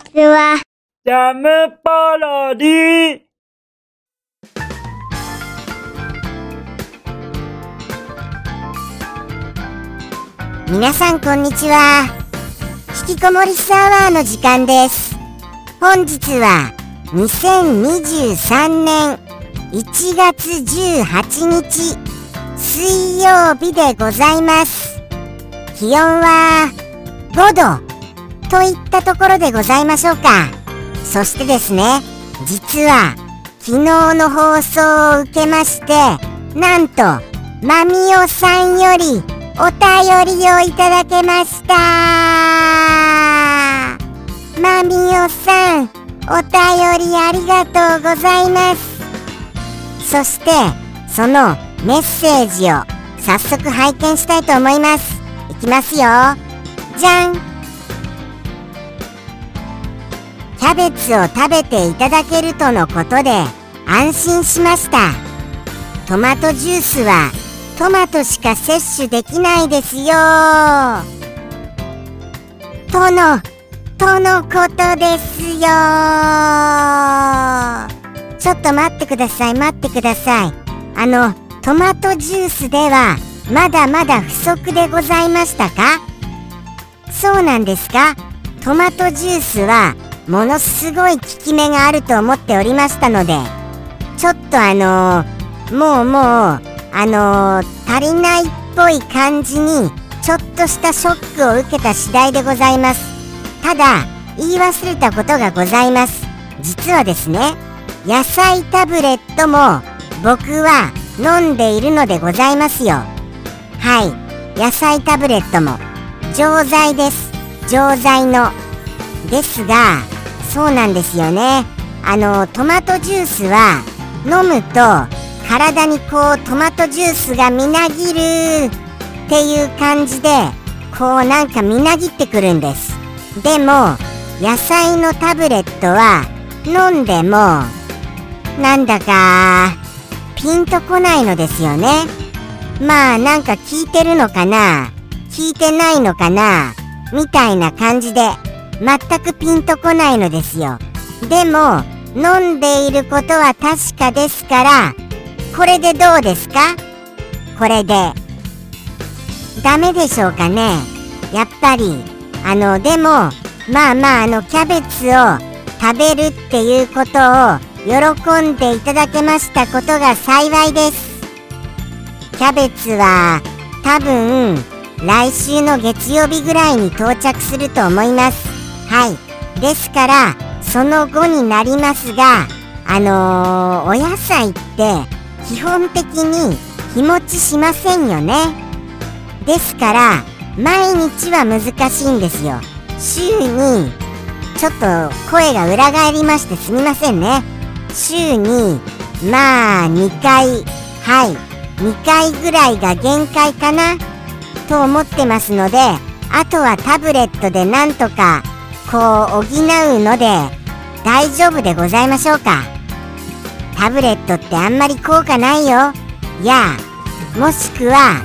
ちは。ジャムパロディ皆さんこんにちは。引きこもりサワーの時間です。本日は2023年1月18日水曜日でございます。気温は5度といったところでございましょうか。そしてですね、実は昨日の放送を受けまして、なんと、まみおさんよりお便りをいただけました。まみおさんお便りありがとうございます。そしてそのメッセージを早速拝見したいと思います。いきますよ。じゃん。ャベツを食べていただけるとのことで安心しました。トマトジュースはトマトしか摂取できないですよ。とのとのことですよ。ちょっと待ってください待ってください。あのトマトジュースではまだまだ不足でございましたか？そうなんですか？トマトジュースはものすごい効き目があると思っておりましたのでちょっとあのーもうもうあのー足りないっぽい感じにちょっとしたショックを受けた次第でございます。ただ言い忘れたことがございます。実はですね野菜タブレットも僕は飲んでいるのでございますよ。はい。野菜タブレットも錠剤です。錠剤の。ですがそうなんですよね。あのトマトジュースは飲むと体にこうトマトジュースがみなぎるっていう感じでこうなんかみなぎってくるんです。でも野菜のタブレットは飲んでもなんだかピンとこないのですよね。まあなんか効いてるのかな効いてないのかなみたいな感じで全くピンとこないのですよ。でも飲んでいることは確かですからこれでどうですか？これでダメでしょうかね？やっぱりあのでもまあまああのキャベツを食べるっていうことを喜んでいただけましたことが幸いです。キャベツは多分来週の月曜日ぐらいに到着すると思います。はい。ですからその後になりますがあのーお野菜って基本的に日持ちしませんよね。ですから毎日は難しいんですよ。週にちょっと声が裏返りましてすみませんね。週にまあ2回はい。2回ぐらいが限界かなと思ってますのであとはタブレットでなんとかこう補うので大丈夫でございましょうか。タブレットってあんまり効果ないよ。やもしくは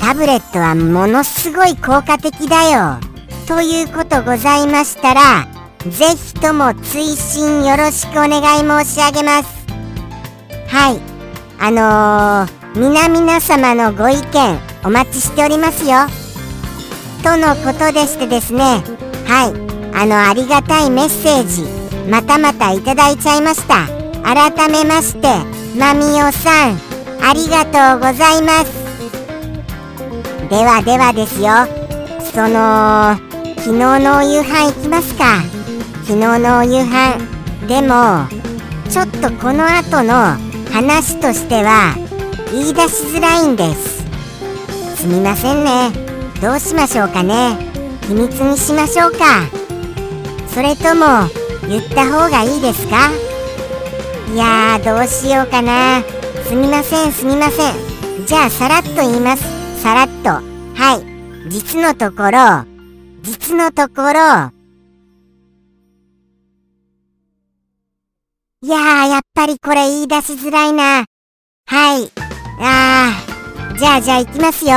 タブレットはものすごい効果的だよ。ということございましたらぜひとも追伸よろしくお願い申し上げます。はい。あのー、皆々様のご意見お待ちしておりますよ。とのことでしてですね。はい。あのありがたいメッセージまたまたいただいちゃいました。改めましてまみおさんありがとうございます。ではではですよ。その昨日のお夕飯行きますか。昨日のお夕飯。でもちょっとこの後の話としては言い出しづらいんです。すみませんね。どうしましょうかね。秘密にしましょうか。それとも言った方がいいですか？いやーどうしようかな。すみませんすみません。じゃあさらっと言います。さらっと。はい。実のところ。実のところ。いやーやっぱりこれ言い出しづらいな。はい。あー。じゃあじゃあ行きますよ。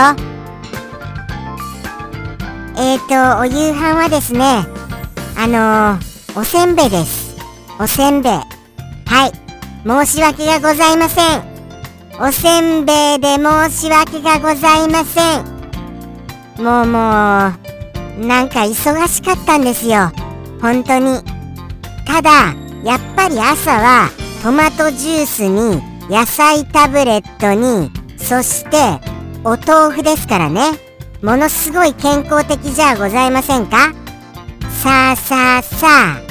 えーとお夕飯はですねあのー、おせんべいです。おせんべい。はい。申し訳がございません。おせんべいで申し訳がございません。もうもうなんか忙しかったんですよ。本当に。ただやっぱり朝はトマトジュースに野菜タブレットにそしてお豆腐ですからね。ものすごい健康的じゃございませんか？さあさあさあ。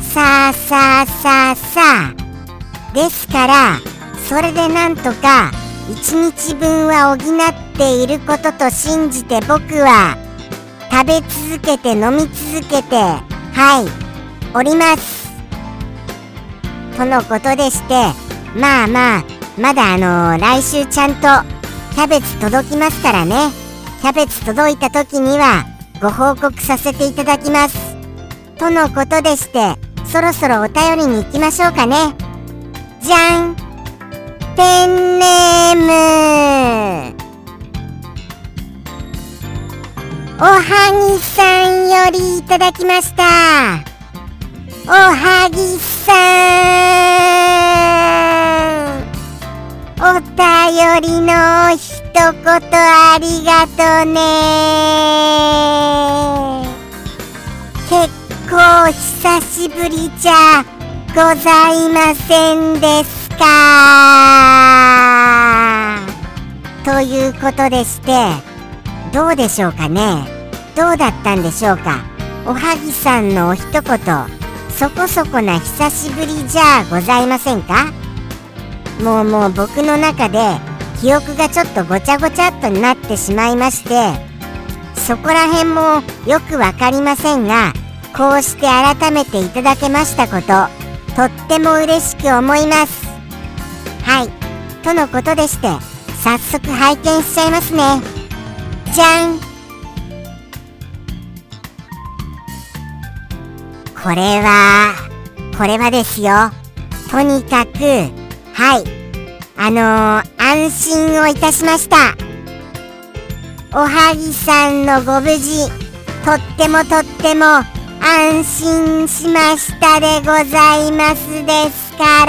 さあさあさあさあ。ですからそれでなんとか1日分は補っていることと信じて僕は食べ続けて飲み続けてはいおります。とのことでしてまあまあまだあのー、来週ちゃんとキャベツ届きますからね。キャベツ届いた時にはご報告させていただきます。とのことでしてそろそろお便りに行きましょうかね。じゃん。ペンネーム。おはぎさんよりいただきました。おはぎさん。お便りの一言ありがとね。結構久しぶりじゃございませんですか？ということでしてどうでしょうかね？どうだったんでしょうか？おはぎさんのお一言そこそこな久しぶりじゃございませんか？もうもう僕の中で記憶がちょっとごちゃごちゃっとなってしまいましてそこら辺もよくわかりませんがこうして改めていただけましたこととっても嬉しく思います。はい。とのことでして早速拝見しちゃいますね。じゃん。これは、これはですよ。とにかく、はい。あのー、安心をいたしました。おはぎさんのご無事、とってもとっても安心しましたでございますですか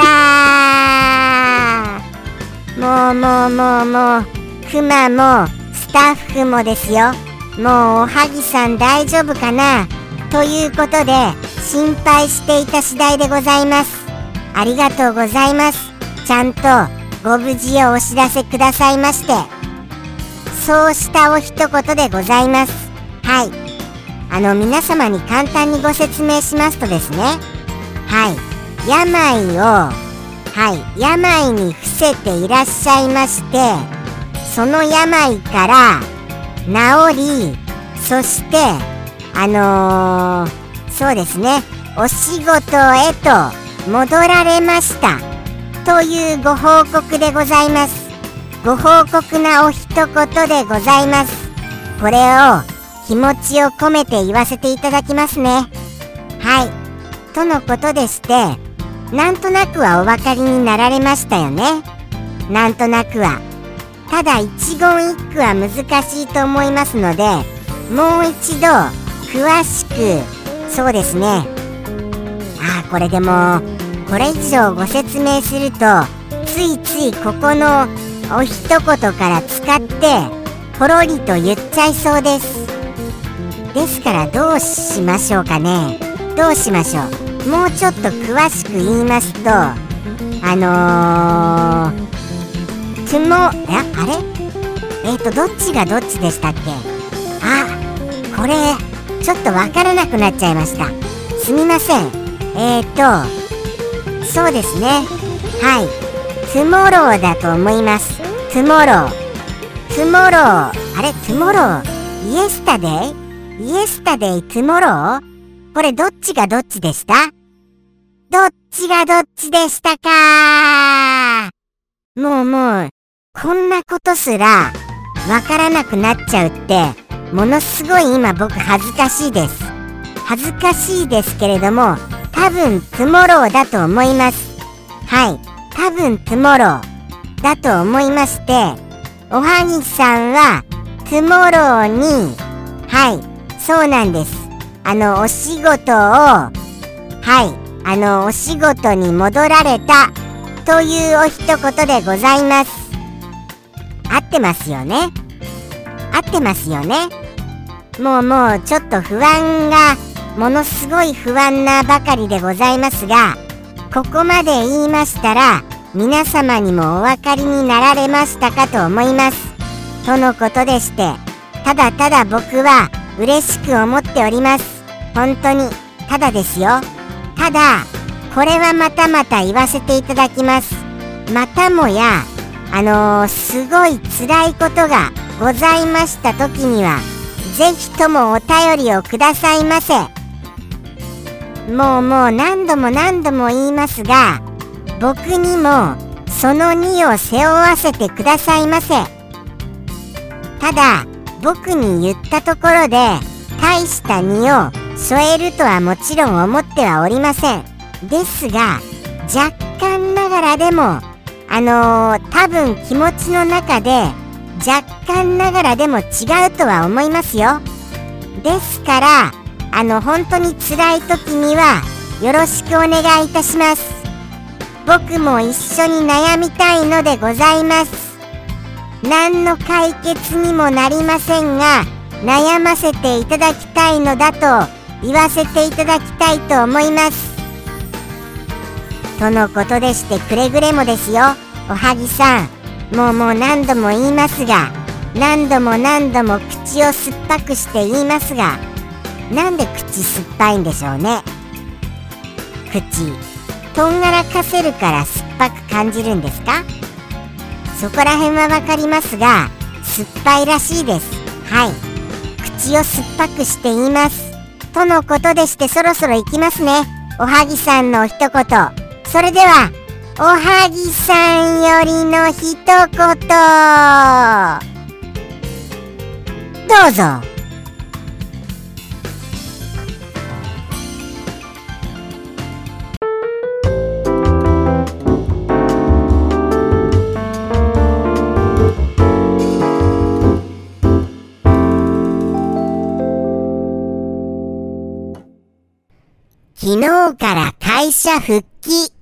ら。もうもうもうもう、くまもスタッフもですよ。もうおはぎさん大丈夫かな？ということで、心配していた次第でございますありがとうございますちゃんとご無事をお知らせくださいましてそうしたお一言でございます。はい。あの皆様に簡単にご説明しますとですね。はい。病をはい。病に伏せていらっしゃいましてその病から治りそしてあのーそうですね。お仕事へと戻られました。というご報告でございます。ご報告なお一言でございます。これを気持ちを込めて言わせていただきますね。はい。とのことでしてなんとなくはお分かりになられましたよね。なんとなくは。ただ一言一句は難しいと思いますのでもう一度詳しくそうですね。ああこれでもこれ以上ご説明するとついついここのお一言から使ってポロリと言っちゃいそうです。ですからどうしましょうかね。どうしましょう。もうちょっと詳しく言いますとあのー、つもあれ？えっ、ー、とどっちがどっちでしたっけ？あこれちょっとわからなくなっちゃいました。すみません。えーとそうですね。はい。 tomorrow だと思います。 tomorrow tomorrow あれ？ tomorrow yesterday？yesterday？tomorrow これどっちがどっちでした？どっちがどっちでしたか？もうもうこんなことすらわからなくなっちゃうってものすごい今僕恥ずかしいです。恥ずかしいですけれども多分 tomorrow だと思います。はい。多分 tomorrow だと思いましておはぎさんは tomorrow にはい。そうなんです。あのお仕事をはい、あの、お仕事に戻られたというお一言でございます。合ってますよね？合ってますよね？もうもうちょっと不安がものすごい不安なばかりでございますがここまで言いましたら皆様にもお分かりになられましたかと思います。とのことでしてただただ僕は嬉しく思っております。本当にただですよ。ただこれはまたまた言わせていただきます。またもやあのー、すごい辛いことがございました時にはぜひともお便りをくださいませ。もうもう何度も何度も言いますが僕にもその2を背負わせてくださいませ。ただ僕に言ったところで大した2を添えるとはもちろん思ってはおりません。ですが若干ながらでもあのー、多分気持ちの中で若干ながらでも違うとは思いますよ。ですからあの本当に辛い時にはよろしくお願いいたします。僕も一緒に悩みたいのでございます。何の解決にもなりませんが悩ませていただきたいのだと言わせていただきたいと思います。とのことでしてくれぐれもですよおはぎさん。もうもう何度も言いますが何度も何度も口を酸っぱくして言いますがなんで口酸っぱいんでしょうね。口とんがらかせるから酸っぱく感じるんですか？そこら辺はわかりますが酸っぱいらしいです。はい。口を酸っぱくしています。とのことでしてそろそろ行きますね。おはぎさんの一言。それではおはぎさんよりの一言。どうぞ。昨日から会社復帰。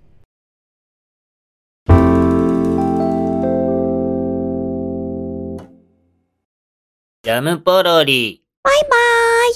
ジャムポロリ。バイバーイ。